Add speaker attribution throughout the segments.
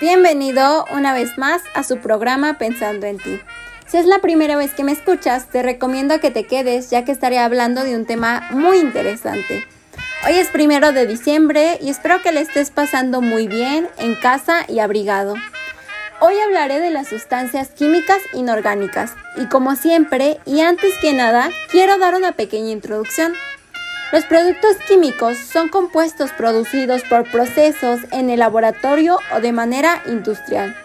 Speaker 1: Bienvenido una vez más a su programa Pensando en ti. Si es la primera vez que me escuchas, te recomiendo que te quedes ya que estaré hablando de un tema muy interesante. Hoy es primero de diciembre y espero que le estés pasando muy bien en casa y abrigado. Hoy hablaré de las sustancias químicas inorgánicas y como siempre y antes que nada quiero dar una pequeña introducción. Los productos químicos son compuestos producidos por procesos en el laboratorio o de manera industrial.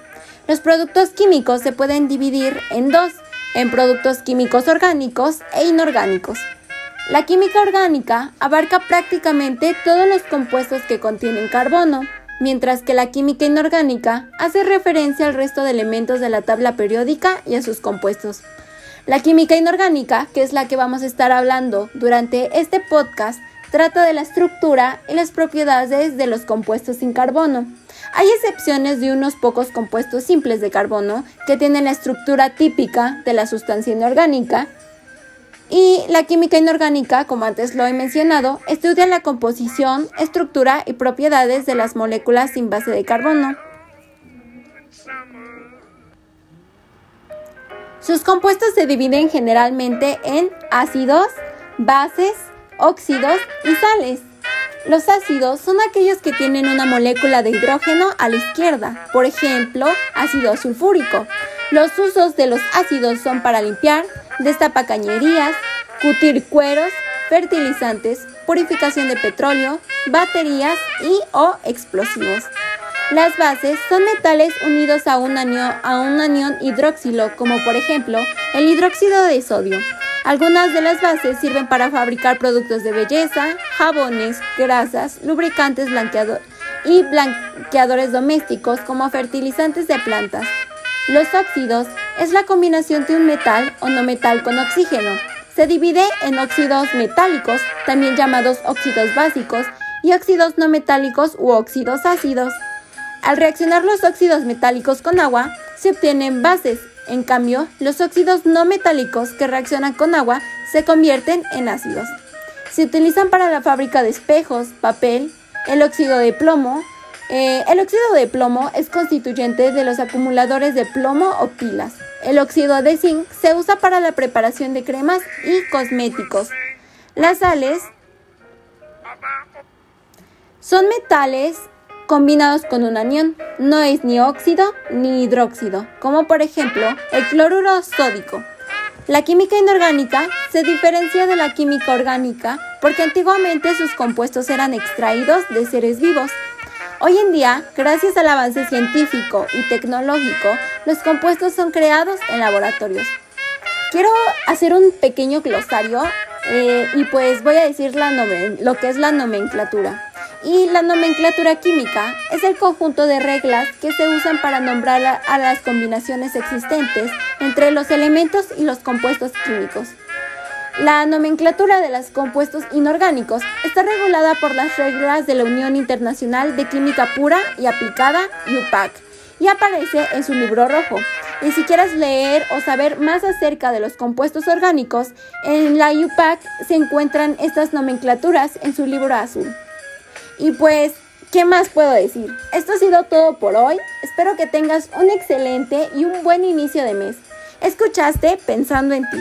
Speaker 1: Los productos químicos se pueden dividir en dos, en productos químicos orgánicos e inorgánicos. La química orgánica abarca prácticamente todos los compuestos que contienen carbono, mientras que la química inorgánica hace referencia al resto de elementos de la tabla periódica y a sus compuestos. La química inorgánica, que es la que vamos a estar hablando durante este podcast, trata de la estructura y las propiedades de los compuestos sin carbono. Hay excepciones de unos pocos compuestos simples de carbono que tienen la estructura típica de la sustancia inorgánica. Y la química inorgánica, como antes lo he mencionado, estudia la composición, estructura y propiedades de las moléculas sin base de carbono. Sus compuestos se dividen generalmente en ácidos, bases, óxidos y sales. Los ácidos son aquellos que tienen una molécula de hidrógeno a la izquierda, por ejemplo, ácido sulfúrico. Los usos de los ácidos son para limpiar, destapacañerías, cutir cueros, fertilizantes, purificación de petróleo, baterías y o explosivos. Las bases son metales unidos a un, anión, a hidroxilo, como por ejemplo el hidróxido de sodio. Algunas de las bases sirven para fabricar productos de belleza, jabones, grasas, lubricantes y blanqueadores domésticos como fertilizantes de plantas. Los óxidos es la combinación de un metal o no metal con oxígeno. Se divide en óxidos metálicos, también llamados óxidos básicos, y óxidos no metálicos u óxidos ácidos. Al reaccionar los óxidos metálicos con agua, se obtienen bases. En cambio, los óxidos no metálicos que reaccionan con agua se convierten en ácidos. Se utilizan para la fábrica de espejos, papel, el óxido de plomo. Eh, el óxido de plomo es constituyente de los acumuladores de plomo o pilas. El óxido de zinc se usa para la preparación de cremas y cosméticos. Las sales son metales combinados con un anión. No es ni óxido ni hidróxido, como por ejemplo el cloruro sódico. La química inorgánica se diferencia de la química orgánica porque antiguamente sus compuestos eran extraídos de seres vivos. Hoy en día, gracias al avance científico y tecnológico, los compuestos son creados en laboratorios. Quiero hacer un pequeño glosario eh, y pues voy a decir lo que es la nomenclatura. Y la nomenclatura química es el conjunto de reglas que se usan para nombrar a las combinaciones existentes entre los elementos y los compuestos químicos. La nomenclatura de los compuestos inorgánicos está regulada por las reglas de la Unión Internacional de Química Pura y Aplicada, UPAC, y aparece en su libro rojo. Y si quieres leer o saber más acerca de los compuestos orgánicos, en la UPAC se encuentran estas nomenclaturas en su libro azul. Y pues, ¿qué más puedo decir? Esto ha sido todo por hoy. Espero que tengas un excelente y un buen inicio de mes. Escuchaste pensando en ti.